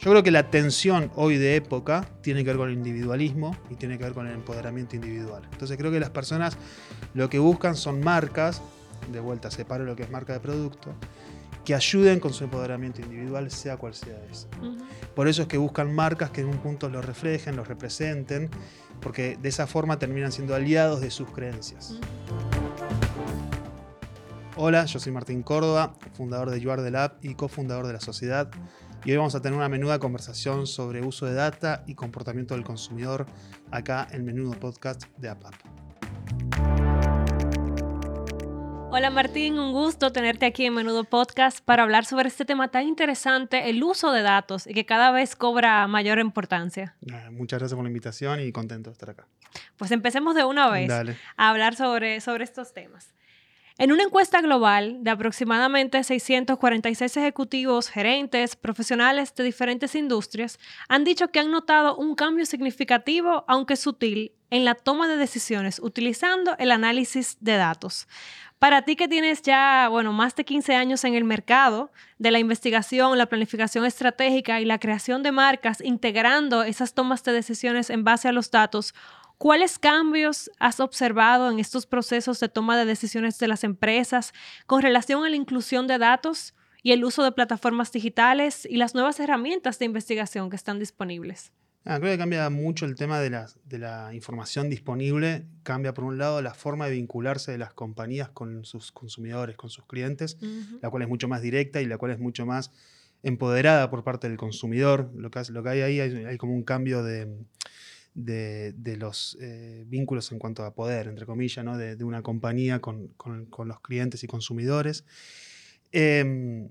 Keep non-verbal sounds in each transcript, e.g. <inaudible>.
Yo creo que la tensión hoy de época tiene que ver con el individualismo y tiene que ver con el empoderamiento individual. Entonces creo que las personas lo que buscan son marcas, de vuelta separo lo que es marca de producto, que ayuden con su empoderamiento individual, sea cual sea eso. Por eso es que buscan marcas que en un punto los reflejen, los representen, porque de esa forma terminan siendo aliados de sus creencias. Hola, yo soy Martín Córdoba, fundador de You Are the Lab y cofundador de la sociedad y hoy vamos a tener una menuda conversación sobre uso de data y comportamiento del consumidor acá en Menudo Podcast de APAP. Hola Martín, un gusto tenerte aquí en Menudo Podcast para hablar sobre este tema tan interesante, el uso de datos y que cada vez cobra mayor importancia. Muchas gracias por la invitación y contento de estar acá. Pues empecemos de una vez a hablar sobre, sobre estos temas. En una encuesta global de aproximadamente 646 ejecutivos, gerentes, profesionales de diferentes industrias, han dicho que han notado un cambio significativo, aunque sutil, en la toma de decisiones utilizando el análisis de datos. Para ti que tienes ya, bueno, más de 15 años en el mercado de la investigación, la planificación estratégica y la creación de marcas, integrando esas tomas de decisiones en base a los datos, ¿Cuáles cambios has observado en estos procesos de toma de decisiones de las empresas con relación a la inclusión de datos y el uso de plataformas digitales y las nuevas herramientas de investigación que están disponibles? Ah, creo que cambia mucho el tema de la, información disponible. Cambia, por un lado, la forma de vincularse de las compañías con sus consumidores, con sus clientes, la cual es mucho más directa y la cual es mucho más empoderada por parte del consumidor. Lo que, lo que hay ahí hay como un cambio de, de, los eh, vínculos en cuanto a poder, entre comillas, ¿no? de, una compañía con, los clientes y consumidores. Em,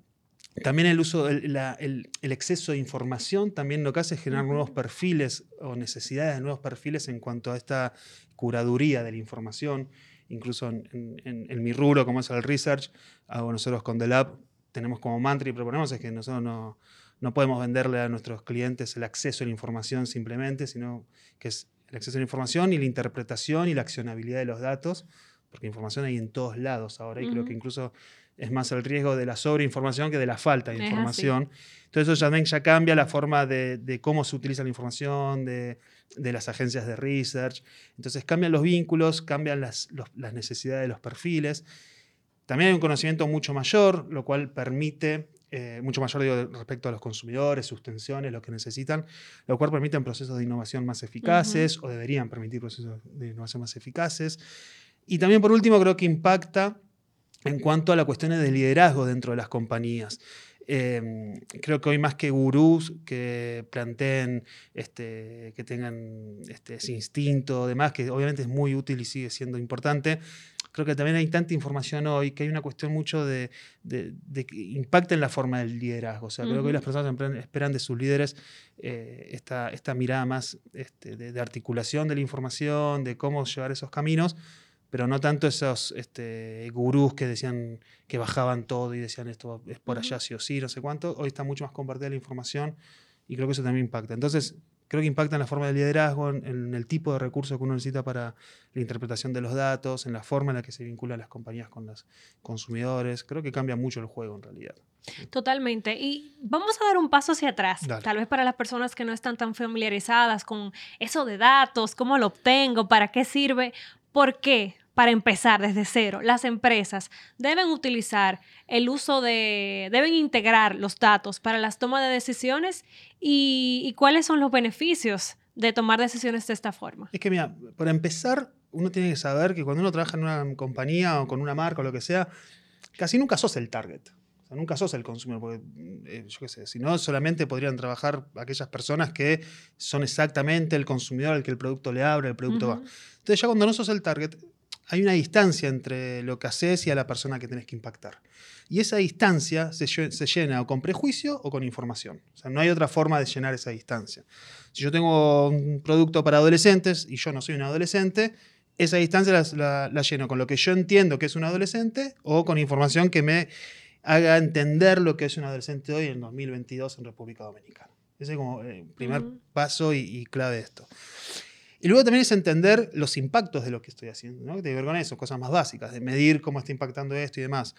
también el uso, el, exceso de información también lo que hace es generar nuevos perfiles o necesidades de nuevos perfiles en cuanto a esta curaduría de la información. Incluso en, mi rubro, como es el research, hago nosotros con The Lab, tenemos como mantra y proponemos es que nosotros no, no podemos venderle a nuestros clientes el acceso a la información simplemente, sino que es el acceso a la información y la interpretación y la accionabilidad de los datos, porque información hay en todos lados ahora y creo que incluso es más el riesgo de la sobreinformación que de la falta de información. Entonces eso también ya cambia la forma de, cómo se utiliza la información, de, las agencias de research. Entonces cambian los vínculos, cambian las, las necesidades de los perfiles. También hay un conocimiento mucho mayor, lo cual permite eh, mucho mayor respecto a los consumidores, sus tensiones, lo que necesitan, lo cual permite procesos de innovación más eficaces o deberían permitir procesos de innovación más eficaces. Y también, por último, creo que impacta en cuanto a las cuestiones de liderazgo dentro de las compañías. Em, creo que hoy más que gurús que planteen, este, que tengan este, ese instinto, demás, que obviamente es muy útil y sigue siendo importante, creo que también hay tanta información hoy que hay una cuestión mucho de, que impacta en la forma del liderazgo. O sea, creo que hoy las personas esperan de sus líderes eh, esta, esta, mirada más este, de, articulación de la información, de cómo llevar esos caminos, pero no tanto esos este, gurús que decían que bajaban todo y decían esto es por allá sí o sí, no sé cuánto. Hoy está mucho más compartida la información y creo que eso también impacta. Entonces, creo que impacta en la forma de liderazgo, en, el tipo de recursos que uno necesita para la interpretación de los datos, en la forma en la que se vinculan las compañías con los consumidores. Creo que cambia mucho el juego en realidad. Totalmente. Y vamos a dar un paso hacia atrás, tal vez para las personas que no están tan familiarizadas con eso de datos, cómo lo obtengo, para qué sirve, por qué para empezar desde cero, las empresas deben utilizar el uso de, deben integrar los datos para las tomas de decisiones y, cuáles son los beneficios de tomar decisiones de esta forma. Es que mira, para empezar, uno tiene que saber que cuando uno trabaja en una compañía o con una marca o lo que sea, casi nunca sos el target. O sea, nunca sos el consumidor, porque eh, yo qué sé, si no, solamente podrían trabajar aquellas personas que son exactamente el consumidor al que el producto le abre, el producto va. Entonces ya cuando no sos el target, hay una distancia entre lo que haces y a la persona que tenés que impactar. Y esa distancia se, llena o con prejuicio o con información. O sea, no hay otra forma de llenar esa distancia. Si yo tengo un producto para adolescentes y yo no soy un adolescente, esa distancia la, la, lleno con lo que yo entiendo que es un adolescente o con información que me haga entender lo que es un adolescente hoy en 2022 en República Dominicana. Ese es como el primer paso y, y clave de esto. Y luego también es entender los impactos de lo que estoy haciendo, ¿no? Que tiene que ver con eso, cosas más básicas, de medir cómo está impactando esto y demás.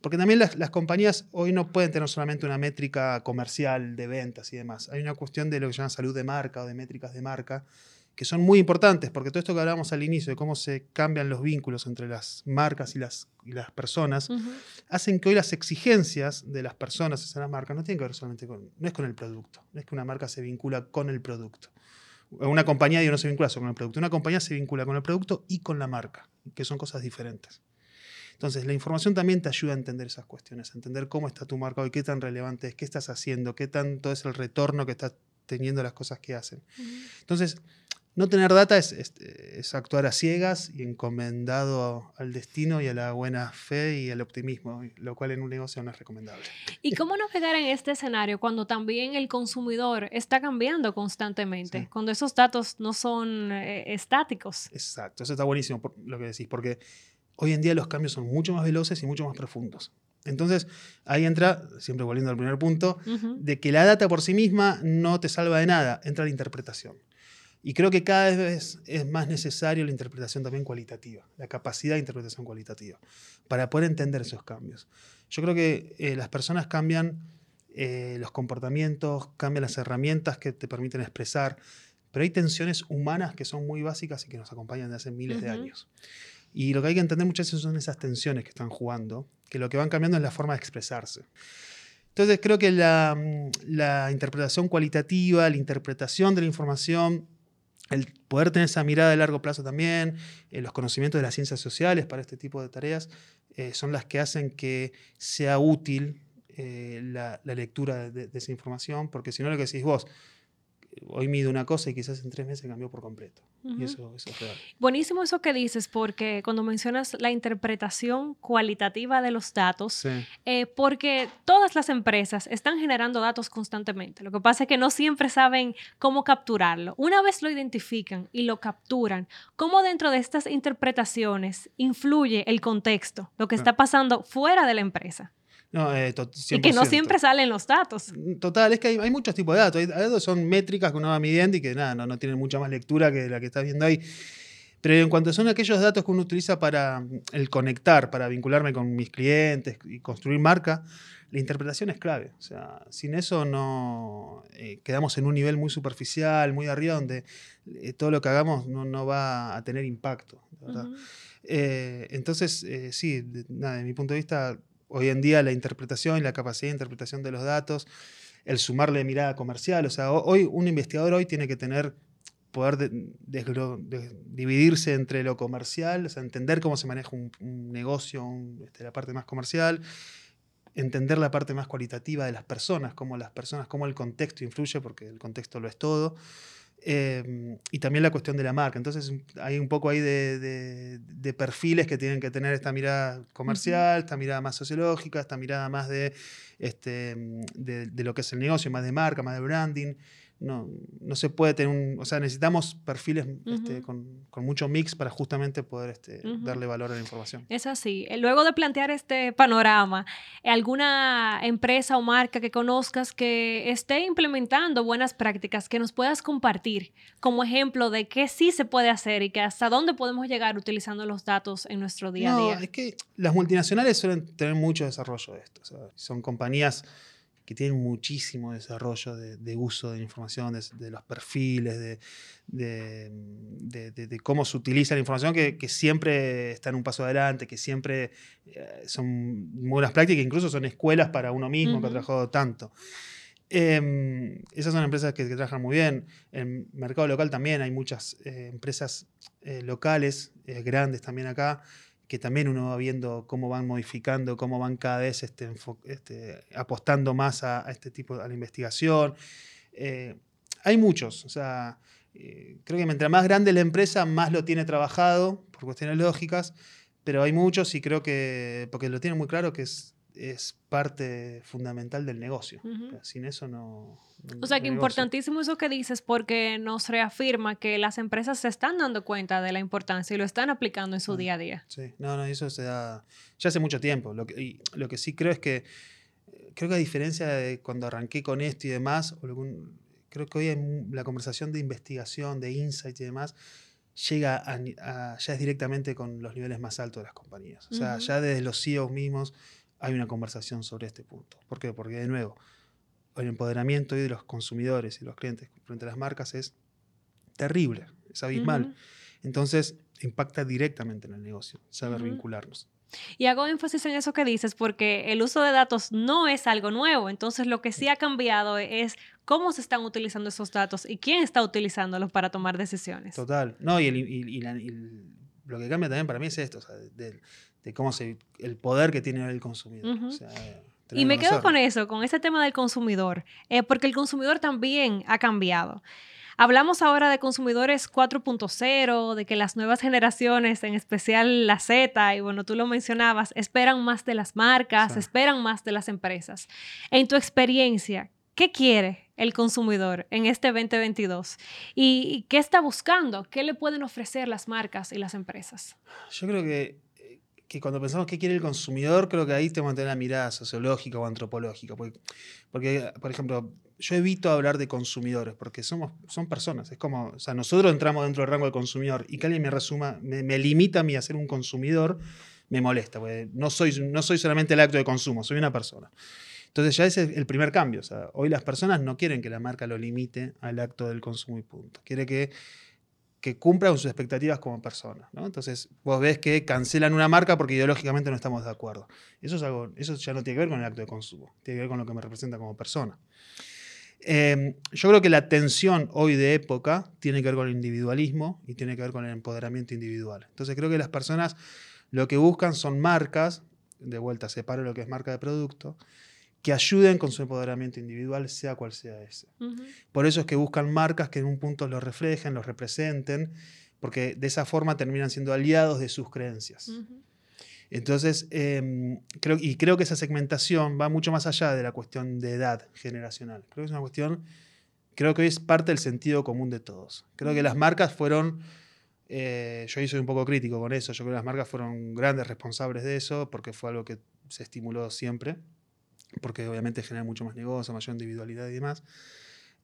Porque también las, las, compañías hoy no pueden tener solamente una métrica comercial de ventas y demás. Hay una cuestión de lo que se llama salud de marca o de métricas de marca, que son muy importantes, porque todo esto que hablábamos al inicio de cómo se cambian los vínculos entre las marcas y las, y las personas, hacen que hoy las exigencias de las personas hacia las marcas no tienen que ver solamente con, no es con el producto, no es que una marca se vincula con el producto. Una compañía no se vincula solo con el producto, una compañía se vincula con el producto y con la marca, que son cosas diferentes. Entonces, la información también te ayuda a entender esas cuestiones, a entender cómo está tu marca hoy, qué tan relevante es, qué estás haciendo, qué tanto es el retorno que estás teniendo las cosas que hacen. Entonces, no tener data es, actuar a ciegas y encomendado al destino y a la buena fe y al optimismo, lo cual en un negocio no es recomendable. ¿Y cómo navegar en este escenario cuando también el consumidor está cambiando constantemente, cuando esos datos no son eh, estáticos? Exacto, eso está buenísimo lo que decís, porque hoy en día los cambios son mucho más veloces y mucho más profundos. Entonces, ahí entra, siempre volviendo al primer punto, de que la data por sí misma no te salva de nada, entra la interpretación. Y creo que cada vez es más necesario la interpretación también cualitativa, la capacidad de interpretación cualitativa, para poder entender esos cambios. Yo creo que eh, las personas cambian eh, los comportamientos, cambian las herramientas que te permiten expresar, pero hay tensiones humanas que son muy básicas y que nos acompañan desde hace miles de años. Y lo que hay que entender muchas veces son esas tensiones que están jugando, que lo que van cambiando es la forma de expresarse. Entonces creo que la, la interpretación cualitativa, la interpretación de la información, el poder tener esa mirada de largo plazo también, eh, los conocimientos de las ciencias sociales para este tipo de tareas, eh, son las que hacen que sea útil eh, la, lectura de, esa información, porque si no lo que decís vos, hoy mido una cosa y quizás en tres meses cambió por completo. Y eso, es real. Buenísimo eso que dices, porque cuando mencionas la interpretación cualitativa de los datos, eh, porque todas las empresas están generando datos constantemente. Lo que pasa es que no siempre saben cómo capturarlo. Una vez lo identifican y lo capturan, ¿cómo dentro de estas interpretaciones influye el contexto, lo que está pasando fuera de la empresa? Eh, y que no siempre salen los datos. Mm, total, es que hay, muchos tipos de datos. Hay, datos son métricas que uno va midiendo y que nada, no, no tienen mucha más lectura que la que estás viendo ahí. Pero en cuanto son aquellos datos que uno utiliza para mm, el conectar, para vincularme con mis clientes y construir marca, la interpretación es clave. O sea, sin eso no eh, quedamos en un nivel muy superficial, muy arriba, donde eh, todo lo que hagamos no, va a tener impacto. entonces, sí, nada, de mi punto de vista, hoy en día la interpretación y la capacidad de interpretación de los datos, el sumarle mirada comercial. O sea, hoy un investigador hoy tiene que tener poder dividirse entre lo comercial, o sea, entender cómo se maneja un, negocio, este, la parte más comercial, entender la parte más cualitativa de las personas, cómo las personas, cómo el contexto influye, porque el contexto lo es todo. Em, y también la cuestión de la marca. Entonces hay un poco ahí de, perfiles que tienen que tener esta mirada comercial, esta mirada más sociológica, esta mirada más de, este, de, lo que es el negocio, más de marca, más de branding no, no se puede tener un. O sea, necesitamos perfiles este, con, mucho mix para justamente poder este, darle valor a la información. Es así. Eh, luego de plantear este panorama, ¿alguna empresa o marca que conozcas que esté implementando buenas prácticas que nos puedas compartir como ejemplo de qué sí se puede hacer y que hasta dónde podemos llegar utilizando los datos en nuestro día a día? Es que las multinacionales suelen tener mucho desarrollo de esto. son compañías que tienen muchísimo desarrollo de, uso de la información, de, los perfiles, de, cómo se utiliza la información, que, siempre está en un paso adelante, que siempre eh, son muy buenas prácticas, incluso son escuelas para uno mismo que ha trabajado tanto. Em, esas son empresas que, trabajan muy bien. En el mercado local también hay muchas eh, empresas eh, locales, grandes también acá, que también uno va viendo cómo van modificando, cómo van cada vez este, este, apostando más a, este tipo, a la investigación. Eh, hay muchos, o sea, eh, creo que mientras más grande la empresa, más lo tiene trabajado, por cuestiones lógicas, pero hay muchos y creo que, porque lo tienen muy claro que es, es parte fundamental del negocio. Sin eso no, o sea, que importantísimo eso que dices porque nos reafirma que las empresas se están dando cuenta de la importancia y lo están aplicando en su día a día. Sí, no, no, eso se da ya hace mucho tiempo. Lo que, y lo que sí creo es que, creo que a diferencia de cuando arranqué con esto y demás, creo que hoy la conversación de investigación, de insight y demás, llega a, ya es directamente con los niveles más altos de las compañías. O sea, ya desde los CEOs mismos hay una conversación sobre este punto. ¿Por qué? Porque de nuevo, el empoderamiento de los consumidores y los clientes frente a las marcas es terrible, es abismal. Entonces, impacta directamente en el negocio, saber vincularnos. Y hago énfasis en eso que dices porque el uso de datos no es algo nuevo. Entonces, lo que sí ha cambiado es cómo se están utilizando esos datos y quién está utilizándolos para tomar decisiones. Total. No, y, lo que cambia también para mí es esto, de, cómo se, el poder que tiene el consumidor. y me quedo con eso, con ese tema del consumidor, eh, porque el consumidor también ha cambiado. Hablamos ahora de consumidores 4.0, de que las nuevas generaciones, en especial la Z, y bueno, tú lo mencionabas, esperan más de las marcas, esperan más de las empresas. En tu experiencia, ¿qué quiere el consumidor en este 2022? ¿Y qué está buscando? ¿Qué le pueden ofrecer las marcas y las empresas? Yo creo que que cuando pensamos qué quiere el consumidor, creo que ahí tenemos que tener la mirada sociológica o antropológica. Porque, porque, por ejemplo, yo evito hablar de consumidores, porque somos, son personas. Es como, o sea, nosotros entramos dentro del rango de consumidor y que alguien me resuma, me, limita a mí a ser un consumidor, me molesta, porque no soy, no soy solamente el acto de consumo, soy una persona. Entonces ya ese es el primer cambio. O sea, hoy las personas no quieren que la marca lo limite al acto del consumo y punto. Quiere que que cumpla con sus expectativas como persona. Entonces, vos ves que cancelan una marca porque ideológicamente no estamos de acuerdo. Eso, es algo, eso ya no tiene que ver con el acto de consumo, tiene que ver con lo que me representa como persona. Em, yo creo que la tensión hoy de época tiene que ver con el individualismo y tiene que ver con el empoderamiento individual. Entonces creo que las personas lo que buscan son marcas, de vuelta separo lo que es marca de producto, que ayuden con su empoderamiento individual, sea cual sea ese. Por eso es que buscan marcas que en un punto los reflejen, los representen, porque de esa forma terminan siendo aliados de sus creencias. Entonces, em, creo, y creo que esa segmentación va mucho más allá de la cuestión de edad generacional. Creo que es una cuestión, creo que es parte del sentido común de todos. Creo que las marcas fueron, eh, yo soy un poco crítico con eso, yo creo que las marcas fueron grandes responsables de eso, porque fue algo que se estimuló siempre porque obviamente genera mucho más negocio, mayor individualidad y demás.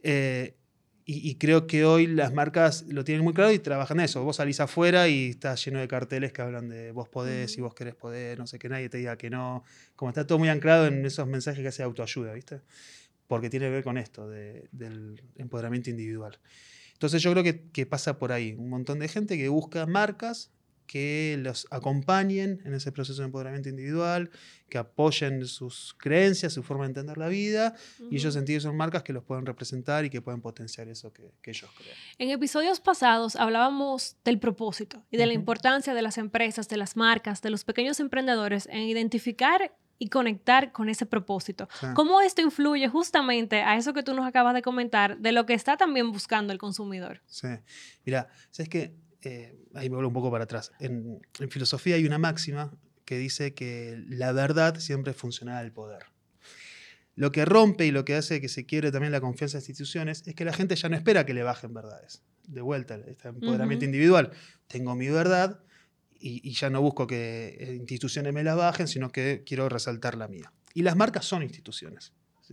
Eh, y, creo que hoy las marcas lo tienen muy claro y trabajan en eso. Vos salís afuera y está lleno de carteles que hablan de vos podés y vos querés poder, no sé, que nadie te diga que no. Como está todo muy anclado en esos mensajes que hace autoayuda, ¿viste? Porque tiene que ver con esto del empoderamiento individual. Entonces yo creo que, que pasa por ahí. Un montón de gente que busca marcas que los acompañen en ese proceso de empoderamiento individual, que apoyen sus creencias, su forma de entender la vida, y ellos sentir que son marcas que los pueden representar y que pueden potenciar eso que, ellos creen. En episodios pasados hablábamos del propósito y de la importancia de las empresas, de las marcas, de los pequeños emprendedores en identificar y conectar con ese propósito. ¿Cómo esto influye justamente a eso que tú nos acabas de comentar, de lo que está también buscando el consumidor? Sí, mira, ¿sabes qué? Eh, ahí me vuelvo un poco para atrás. En, filosofía hay una máxima que dice que la verdad siempre funciona al poder. Lo que rompe y lo que hace que se quiere también la confianza en instituciones es que la gente ya no espera que le bajen verdades. De vuelta, este empoderamiento individual. Tengo mi verdad y, y, ya no busco que eh, instituciones me la bajen, sino que quiero resaltar la mía. Y las marcas son instituciones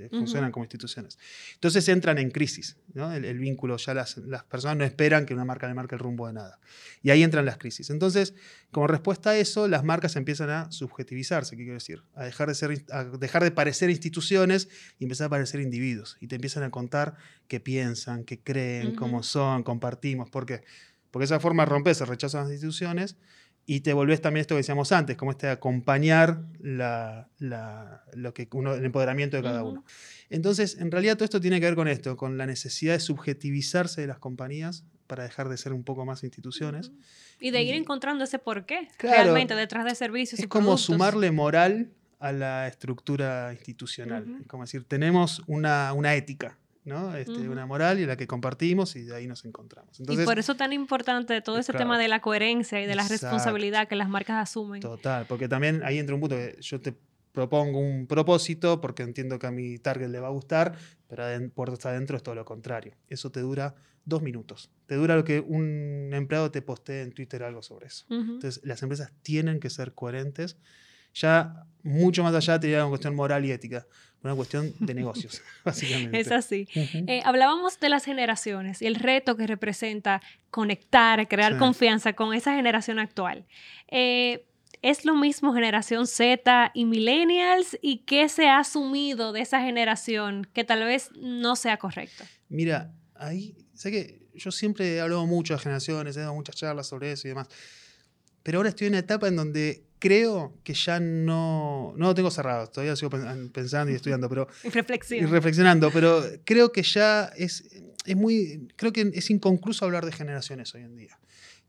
funcionan como instituciones. Entonces entran en crisis, el, vínculo, ya las, las, personas no esperan que una marca le marque el rumbo de nada. Y ahí entran las crisis. Entonces, como respuesta a eso, las marcas empiezan a subjetivizarse, ¿qué quiero decir? A dejar de, ser, a dejar de parecer instituciones y empezar a parecer individuos. Y te empiezan a contar qué piensan, qué creen, cómo son, compartimos. ¿Por qué? Porque esa forma se rechazan las instituciones y te volvés también esto que decíamos antes, como este acompañar la, lo que uno, el empoderamiento de cada uno. Entonces, en realidad todo esto tiene que ver con esto, con la necesidad de subjetivizarse de las compañías para dejar de ser un poco más instituciones. Y de ir encontrando ese porqué realmente detrás de servicios. Es como sumarle moral a la estructura institucional. Es como decir, tenemos una, una ética ¿no? Este, Una moral y la que compartimos y de ahí nos encontramos. y por eso tan importante todo ese tema de la coherencia y de la responsabilidad que las marcas asumen. Total, porque también ahí entra un punto que yo te propongo un propósito porque entiendo que a mi target le va a gustar, pero por estar adentro es todo lo contrario. Eso te dura dos minutos. Te dura lo que un empleado te postee en Twitter algo sobre eso. Entonces, las empresas tienen que ser coherentes. Ya mucho más allá te una cuestión moral y ética una cuestión de negocios, <laughs> básicamente. Es así. Eh, hablábamos de las generaciones y el reto que representa conectar, crear confianza con esa generación actual. Eh, ¿Es lo mismo generación Z y millennials? ¿Y qué se ha asumido de esa generación que tal vez no sea correcto? Mira, ahí, sé que yo siempre he hablado mucho de generaciones, he dado muchas charlas sobre eso y demás. Pero ahora estoy en una etapa en donde creo que ya no, no lo tengo cerrado, todavía sigo pensando y estudiando, pero... <laughs> Y reflexionando. Y reflexionando, pero creo que ya es, es muy, creo que es inconcluso hablar de generaciones hoy en día.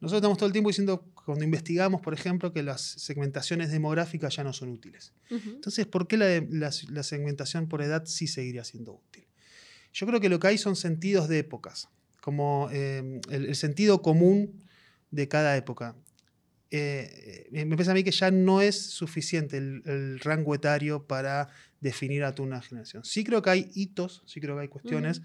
Nosotros estamos todo el tiempo diciendo, cuando investigamos, por ejemplo, que las segmentaciones demográficas ya no son útiles. Entonces, ¿por qué la, la, segmentación por edad sí seguiría siendo útil? Yo creo que lo que hay son sentidos de épocas, como eh, el, sentido común de cada época. Eh, me parece a mí que ya no es suficiente el, rango etario para definir a toda una generación. Sí creo que hay hitos, sí creo que hay cuestiones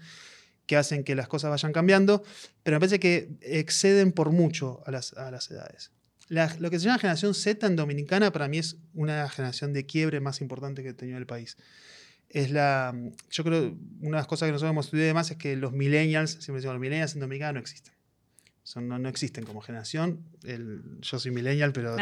que hacen que las cosas vayan cambiando, pero me parece que exceden por mucho a las, edades. lo que se llama generación Z en Dominicana para mí es una generación de quiebre más importante que ha tenido el país. Es la, yo creo, una de las cosas que nosotros hemos estudiado además es que los millennials, siempre decimos, los millennials en Dominicana no existen no, no, existen como generación. El, yo soy millennial, pero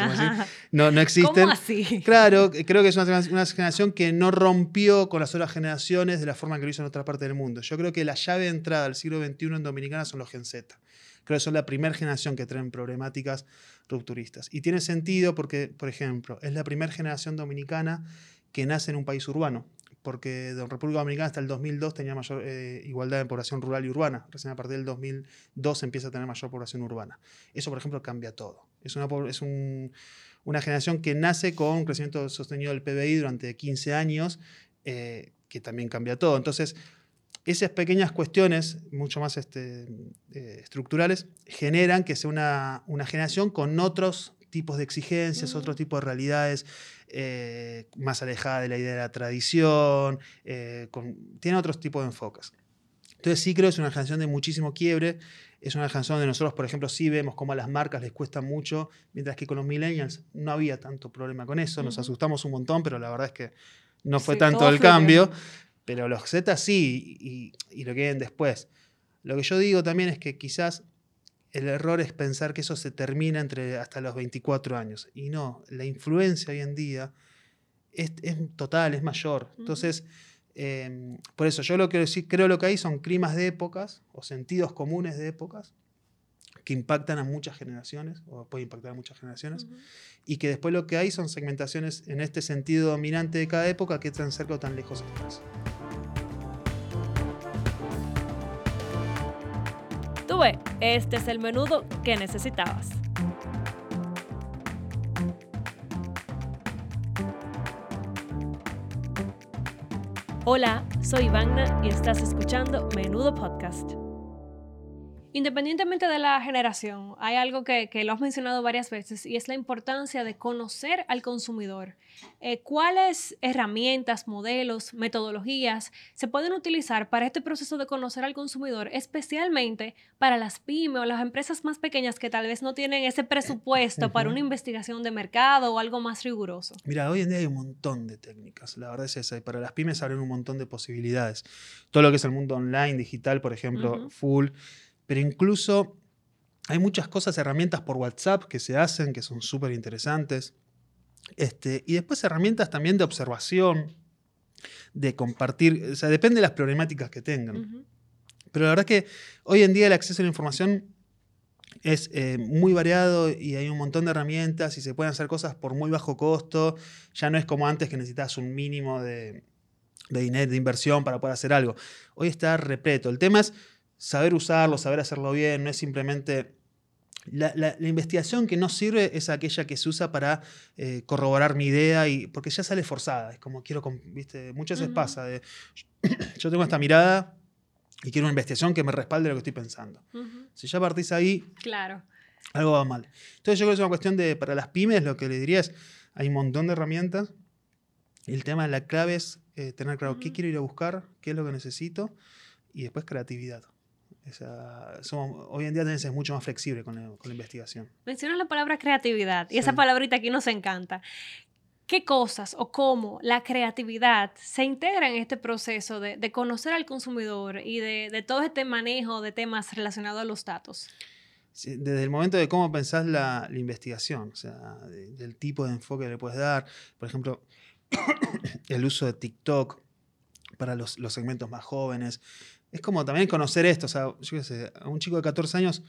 no, no existen. ¿Cómo así? <laughs> Claro, creo que es una, una, generación que no rompió con las otras generaciones de la forma que lo hizo en otra parte del mundo. Yo creo que la llave de entrada al siglo XXI en Dominicana son los Gen Z. Creo que son la primera generación que traen problemáticas rupturistas. Y tiene sentido porque, por ejemplo, es la primera generación dominicana que nace en un país urbano porque la República Dominicana hasta el 2002 tenía mayor eh, igualdad de población rural y urbana. Recién a partir del 2002 empieza a tener mayor población urbana. Eso, por ejemplo, cambia todo. Es una, es una generación que nace con un crecimiento sostenido del PBI durante 15 años, eh, que también cambia todo. Entonces, esas pequeñas cuestiones, mucho más este, eh, estructurales, generan que sea una, una generación con otros tipos de exigencias, otro tipo de realidades eh, más alejada de la idea de la tradición, eh, tiene otros tipos de enfoques. Entonces sí creo que es una generación de muchísimo quiebre, es una generación donde nosotros, por ejemplo, sí vemos cómo a las marcas les cuesta mucho, mientras que con los millennials no había tanto problema con eso, nos asustamos un montón, pero la verdad es que no fue tanto el cambio, pero los Z sí, y, y lo que vienen después. Lo que yo digo también es que quizás el error es pensar que eso se termina entre hasta los 24 años. Y no, la influencia hoy en día es, total, es mayor. Entonces, em, por eso yo lo que sí creo lo que hay son climas de épocas o sentidos comunes de épocas que impactan a muchas generaciones, o puede impactar a muchas generaciones, y que después lo que hay son segmentaciones en este sentido dominante de cada época que están cerca o tan lejos este es el menudo que necesitabas. Hola, soy Ivana y estás escuchando Menudo Podcast. Independientemente de la generación, hay algo que, lo has mencionado varias veces y es la importancia de conocer al consumidor. Eh, ¿Cuáles herramientas, modelos, metodologías se pueden utilizar para este proceso de conocer al consumidor, especialmente para las pymes o las empresas más pequeñas que tal vez no tienen ese presupuesto para una investigación de mercado o algo más riguroso? Mira, hoy en día hay un montón de técnicas, la verdad es esa, y para las pymes abren un montón de posibilidades. Todo lo que es el mundo online, digital, por ejemplo, full pero incluso hay muchas cosas, herramientas por WhatsApp que se hacen, que son súper interesantes. Este, y después herramientas también de observación, de compartir, o sea, depende de las problemáticas que tengan. Pero la verdad es que hoy en día el acceso a la información es eh, muy variado y hay un montón de herramientas y se pueden hacer cosas por muy bajo costo. Ya no es como antes que necesitas un mínimo de, de dinero, de inversión para poder hacer algo. Hoy está repleto. El tema es saber usarlo, saber hacerlo bien, no es simplemente... La, investigación que no sirve es aquella que se usa para eh, corroborar mi idea, y, porque ya sale forzada, es como quiero, ¿viste? muchas veces pasa, de, <clears throat> yo tengo esta mirada y quiero una investigación que me respalde lo que estoy pensando. Si ya partís ahí, claro. algo va mal. Entonces yo creo que es una cuestión de, para las pymes, lo que le diría es, hay un montón de herramientas, el tema, la clave es eh, tener claro qué quiero ir a buscar, qué es lo que necesito, y después creatividad hoy en día es mucho más flexible con la, investigación. Mencionas la palabra creatividad y esa palabrita aquí nos encanta. ¿Qué cosas o cómo la creatividad se integra en este proceso de, conocer al consumidor y de, todo este manejo de temas relacionados a los datos? desde el momento de cómo pensás la, investigación, o sea, del tipo de enfoque que le puedes dar. Por ejemplo, <coughs> el uso de TikTok para los, segmentos más jóvenes. Es como también conocer esto, o sea, yo qué sé, a un chico de 14 años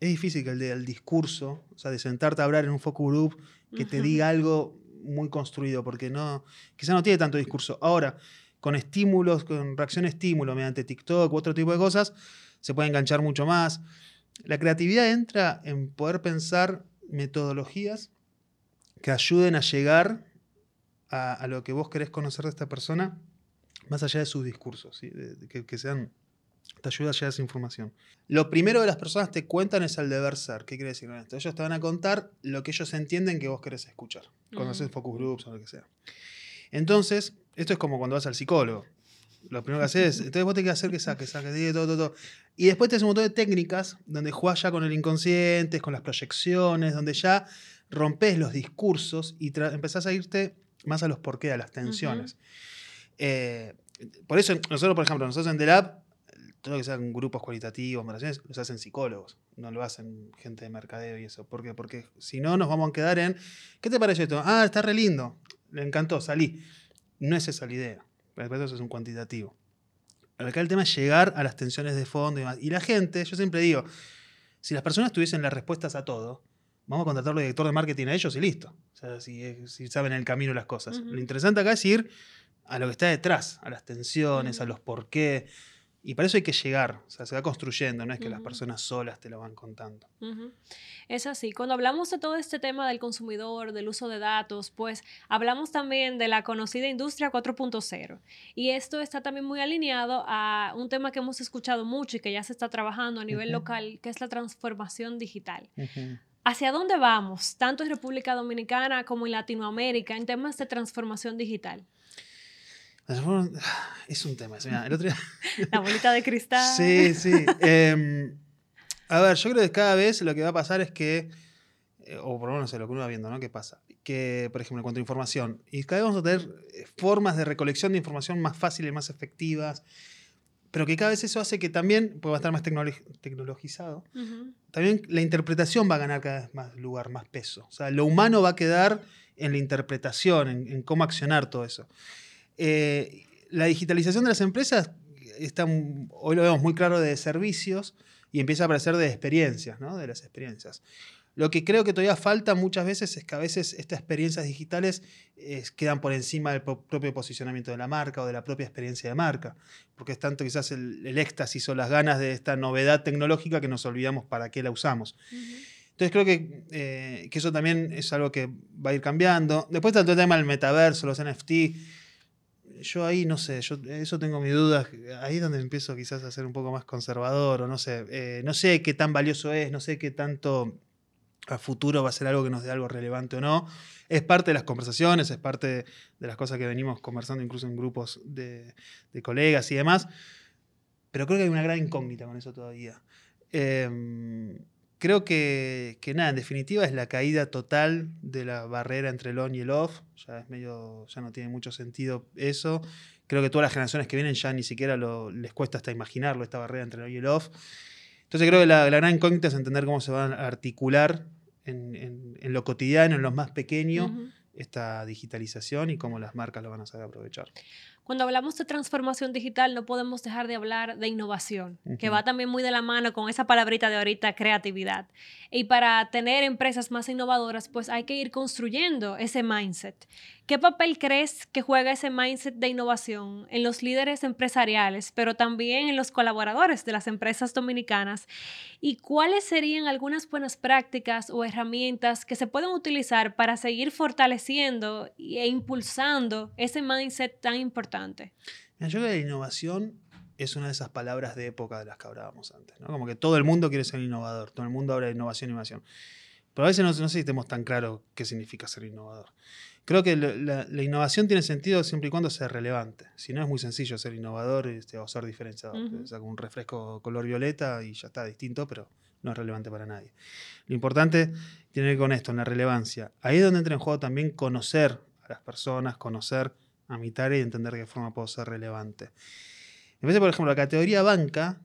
es difícil que el, del discurso, o sea, de sentarte a hablar en un focus group, que te diga algo muy construido, porque no, quizá no tiene tanto discurso. Ahora, con estímulos, con reacción-estímulo, mediante TikTok u otro tipo de cosas, se puede enganchar mucho más. La creatividad entra en poder pensar metodologías que ayuden a llegar a, lo que vos querés conocer de esta persona, más allá de sus discursos, que, sean, te ayuda a llegar a esa información. Lo primero que las personas te cuentan es el deber ser. ¿Qué quiere decir con esto? Ellos te van a contar lo que ellos entienden que vos querés escuchar, cuando haces focus groups o lo que sea. Entonces, esto es como cuando vas al psicólogo. Lo primero que haces es, entonces vos tenés que hacer que saques, saques, todo, todo, todo. Y después tenés un montón de técnicas donde jugás ya con el inconsciente, con las proyecciones, donde ya rompes los discursos y empezás a irte más a los por qué, a las tensiones. Eh, por eso, nosotros, por ejemplo, nosotros en The Lab, todo lo que sean grupos cualitativos, relaciones, los hacen psicólogos, no lo hacen gente de mercadeo y eso. ¿Por qué? Porque si no, nos vamos a quedar en, ¿qué te parece esto? Ah, está re lindo, le encantó, salí. No es esa la idea. Eso es un cuantitativo. Acá el tema es llegar a las tensiones de fondo y demás. Y la gente, yo siempre digo, si las personas tuviesen las respuestas a todo, vamos a contratar al director de marketing a ellos y listo. O sea, si, saben el camino las cosas. Lo interesante acá es ir a lo que está detrás, a las tensiones, a los por qué. Y para eso hay que llegar, o sea, se va construyendo, no es que las personas solas te lo van contando. Es así. Cuando hablamos de todo este tema del consumidor, del uso de datos, pues hablamos también de la conocida industria 4.0. Y esto está también muy alineado a un tema que hemos escuchado mucho y que ya se está trabajando a nivel local, que es la transformación digital. ¿Hacia dónde vamos, tanto en República Dominicana como en Latinoamérica, en temas de transformación digital? <sighs> Es un tema. el otro <laughs> La bolita de cristal. Sí, sí. Em, a ver, yo creo que cada vez lo que va a pasar es que, eh, o por lo menos lo que uno va viendo, ¿no? ¿Qué pasa? Que, por ejemplo, en cuanto a información, y cada vez vamos a tener eh, formas de recolección de información más fáciles, más efectivas, pero que cada vez eso hace que también, pueda estar más tecnologizado, también la interpretación va a ganar cada vez más lugar, más peso. O sea, lo humano va a quedar en la interpretación, en cómo accionar todo eso. Eh, la digitalización de las empresas está, hoy lo vemos muy claro de servicios y empieza a aparecer de experiencias, ¿no? de las experiencias. Lo que creo que todavía falta muchas veces es que a veces estas experiencias digitales quedan por encima del propio posicionamiento de la marca o de la propia experiencia de marca, porque es tanto quizás el, éxtasis o las ganas de esta novedad tecnológica que nos olvidamos para qué la usamos. Entonces creo que, eh, que, eso también es algo que va a ir cambiando. Después está todo el tema del metaverso, los NFT yo ahí no sé, yo eso tengo mis dudas. Ahí es donde empiezo quizás a ser un poco más conservador, o no sé. Eh, no sé qué tan valioso es, no sé qué tanto a futuro va a ser algo que nos dé algo relevante o no. Es parte de las conversaciones, es parte de las cosas que venimos conversando incluso en grupos de, colegas y demás. Pero creo que hay una gran incógnita con eso todavía. Em, creo que, nada, en definitiva es la caída total de la barrera entre el on y el off. Ya es medio, ya no tiene mucho sentido eso. Creo que todas las generaciones que vienen ya ni siquiera les cuesta hasta imaginarlo, esta barrera entre el on y el off. Entonces creo que la, gran incógnita es entender cómo se van a articular en, lo cotidiano, en lo más pequeño, esta digitalización y cómo las marcas lo van a saber aprovechar. Cuando hablamos de transformación digital, no podemos dejar de hablar de innovación, que va también muy de la mano con esa palabrita de ahorita, creatividad. Y para tener empresas más innovadoras, pues hay que ir construyendo ese mindset. ¿Qué papel crees que juega ese mindset de innovación en los líderes empresariales, pero también en los colaboradores de las empresas dominicanas? ¿Y cuáles serían algunas buenas prácticas o herramientas que se pueden utilizar para seguir fortaleciendo e impulsando ese mindset tan importante? Yo creo que la innovación es una de esas palabras de época de las que hablábamos antes, ¿no? Como que todo el mundo quiere ser innovador, todo el mundo habla de innovación, innovación. Pero a veces no, no sé si tenemos tan claro qué significa ser innovador. Creo que la, innovación tiene sentido siempre y cuando sea relevante. Si no, es muy sencillo ser innovador este, o ser diferenciador. un refresco color violeta y ya está distinto, pero no es relevante para nadie. Lo importante tiene que ver con esto, en la relevancia. Ahí es donde entra en juego también conocer a las personas, conocer a mi tarea y entender de qué forma puedo ser relevante. En de, por ejemplo, la categoría banca,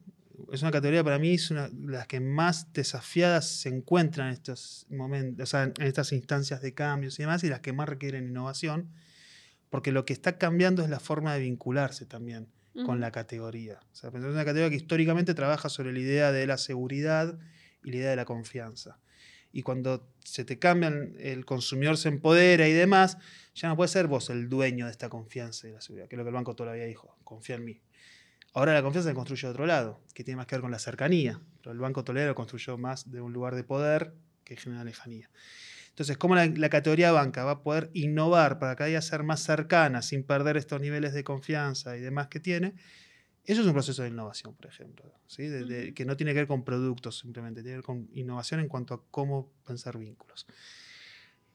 es una categoría para mí, es una de las que más desafiadas se encuentran en estos momentos, en estas instancias de cambios y demás, y las que más requieren innovación, porque lo que está cambiando es la forma de vincularse también con la categoría. O sea, es una categoría que históricamente trabaja sobre la idea de la seguridad y la idea de la confianza. Y cuando se te cambian, el consumidor se empodera y demás, ya no puede ser vos el dueño de esta confianza y la seguridad, que es lo que el banco todavía dijo, confía en mí. Ahora la confianza se construye de otro lado, que tiene más que ver con la cercanía. Pero el Banco Toledo construyó más de un lugar de poder que genera lejanía. Entonces, ¿cómo la, categoría banca va a poder innovar para cada día ser más cercana sin perder estos niveles de confianza y demás que tiene? Eso es un proceso de innovación, por ejemplo, ¿sí? que no tiene que ver con productos simplemente, tiene que ver con innovación en cuanto a cómo pensar vínculos.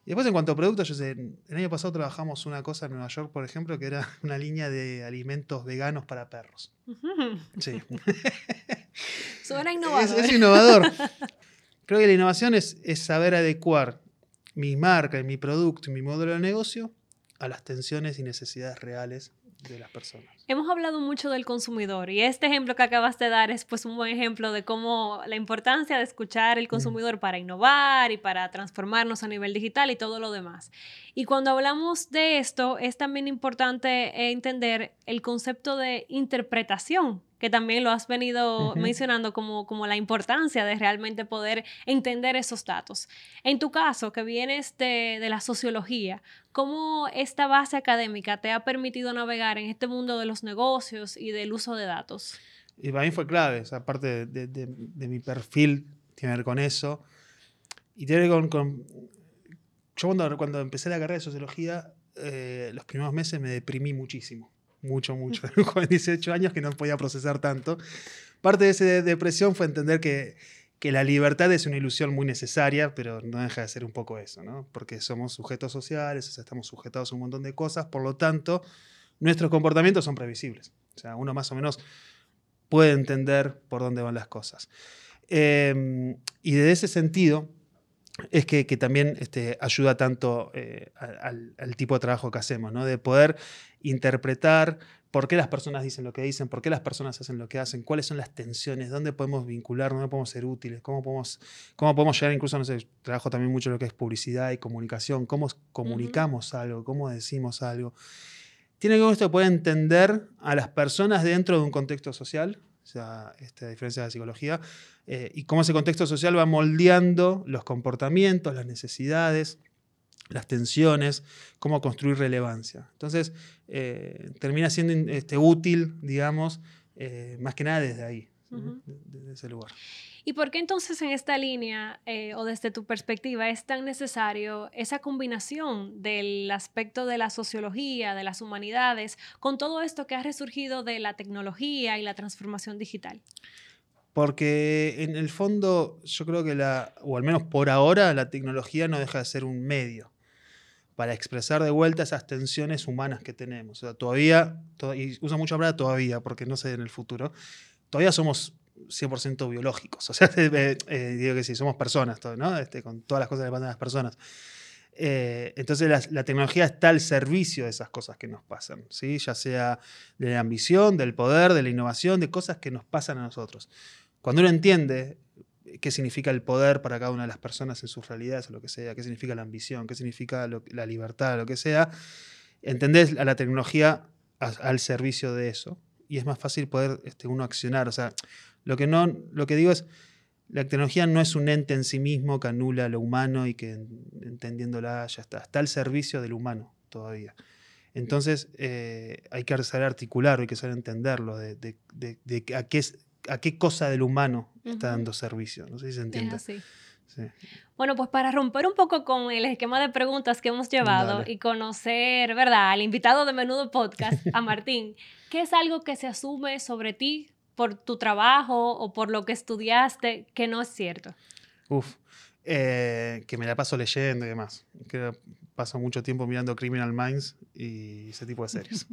Y después, en cuanto a productos, yo sé, el año pasado trabajamos una cosa en Nueva York, por ejemplo, que era <laughs> una línea de alimentos veganos para perros. Sí. <laughs> Suena innovador. Es, innovador. <laughs> Creo que la innovación es, es saber adecuar mi marca y mi producto y mi modelo de negocio a las tensiones y necesidades reales de las personas. Hemos hablado mucho del consumidor y este ejemplo que acabas de dar es pues un buen ejemplo de cómo la importancia de escuchar el consumidor para innovar y para transformarnos a nivel digital y todo lo demás. Y cuando hablamos de esto es también importante entender el concepto de interpretación que también lo has venido mencionando como, como la importancia de realmente poder entender esos datos. En tu caso, que vienes de, de la sociología, ¿cómo esta base académica te ha permitido navegar en este mundo de los negocios y del uso de datos? Y para mí fue clave, esa parte de, de, mi perfil tiene que ver con eso. Y tiene que ver con, Yo cuando, cuando empecé la carrera de sociología, eh, los primeros meses me deprimí muchísimo mucho, mucho. <laughs> Con 18 años que no podía procesar tanto. Parte de esa depresión fue entender que, que la libertad es una ilusión muy necesaria, pero no deja de ser un poco eso, ¿no? Porque somos sujetos sociales, estamos sujetados a un montón de cosas, por lo tanto, nuestros comportamientos son previsibles. O sea, uno más o menos puede entender por dónde van las cosas. Em, y desde ese sentido, es que, también este, ayuda tanto eh, al, tipo de trabajo que hacemos, ¿no? de poder interpretar por qué las personas dicen lo que dicen, por qué las personas hacen lo que hacen, cuáles son las tensiones, dónde podemos vincular, dónde podemos ser útiles, cómo podemos, cómo podemos llegar, incluso, no sé, trabajo también mucho lo que es publicidad y comunicación, cómo comunicamos algo, cómo decimos algo. Tiene que ver esto entender a las personas dentro de un contexto social, o sea, esta diferencia de la psicología, eh, y cómo ese contexto social va moldeando los comportamientos, las necesidades, las tensiones, cómo construir relevancia. Entonces, eh, termina siendo este, útil, digamos, eh, más que nada desde ahí, desde ese lugar. ¿Y por qué entonces en esta línea o desde tu perspectiva es tan necesario esa combinación del aspecto de la sociología, de las humanidades, con todo esto que ha resurgido de la tecnología y la transformación digital? Porque en el fondo yo creo que la, o al menos por ahora, la tecnología no deja de ser un medio para expresar de vuelta esas tensiones humanas que tenemos. O sea, todavía, y uso mucho palabra todavía, porque no sé en el futuro, todavía somos 100% biológicos. <laughs> O sea, eh, eh, digo que sí, somos personas, ¿no? Este, con todas las cosas que pasan a las personas. Eh, entonces la, la, tecnología está al servicio de esas cosas que nos pasan, ¿sí? ya sea de la ambición, del poder, de la innovación, de cosas que nos pasan a nosotros. Cuando uno entiende qué significa el poder para cada una de las personas en sus realidades o lo que sea, qué significa la ambición, qué significa la libertad, lo que sea, entendés a la tecnología al servicio de eso y es más fácil poder este, uno accionar. O sea, lo que, no, lo que digo es, la tecnología no es un ente en sí mismo que anula lo humano y que entendiéndola ya está, está al servicio del humano todavía. Entonces eh, hay que saber articular, hay que saber entenderlo, de, de, de, qué es a qué cosa del humano está dando servicio. No sé si se entiende. Bueno, pues para romper un poco con el esquema de preguntas que hemos llevado y conocer, ¿verdad?, al invitado de Menudo Podcast, a <laughs> Martín, ¿qué es algo que se asume sobre ti por tu trabajo o por lo que estudiaste que no es cierto? Uf, eh, que me la paso leyendo y demás. Que paso mucho tiempo mirando Criminal Minds y ese tipo de series.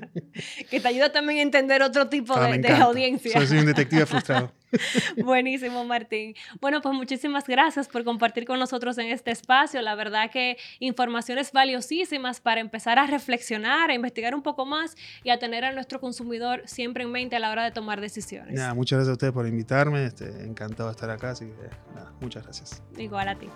<laughs> que te ayuda también a entender otro tipo ah, de, de, audiencia. Soy un detective frustrado. <laughs> Buenísimo, Martín. Bueno, pues muchísimas gracias por compartir con nosotros en este espacio. La verdad que informaciones valiosísimas para empezar a reflexionar, a investigar un poco más y a tener a nuestro consumidor siempre en mente a la hora de tomar decisiones. muchas gracias a ustedes por invitarme. Este, encantado de estar acá, así que nada, muchas gracias. Igual a ti.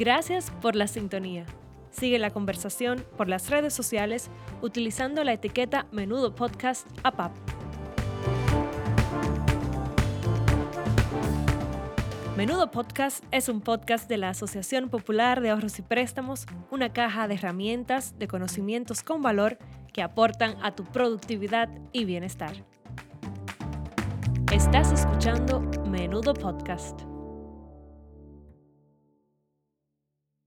Gracias por la sintonía. Sigue la conversación por las redes sociales utilizando la etiqueta Menudo Podcast APAP. Menudo Podcast es un podcast de la Asociación Popular de Ahorros y Préstamos, una caja de herramientas, de conocimientos con valor que aportan a tu productividad y bienestar. Estás escuchando Menudo Podcast.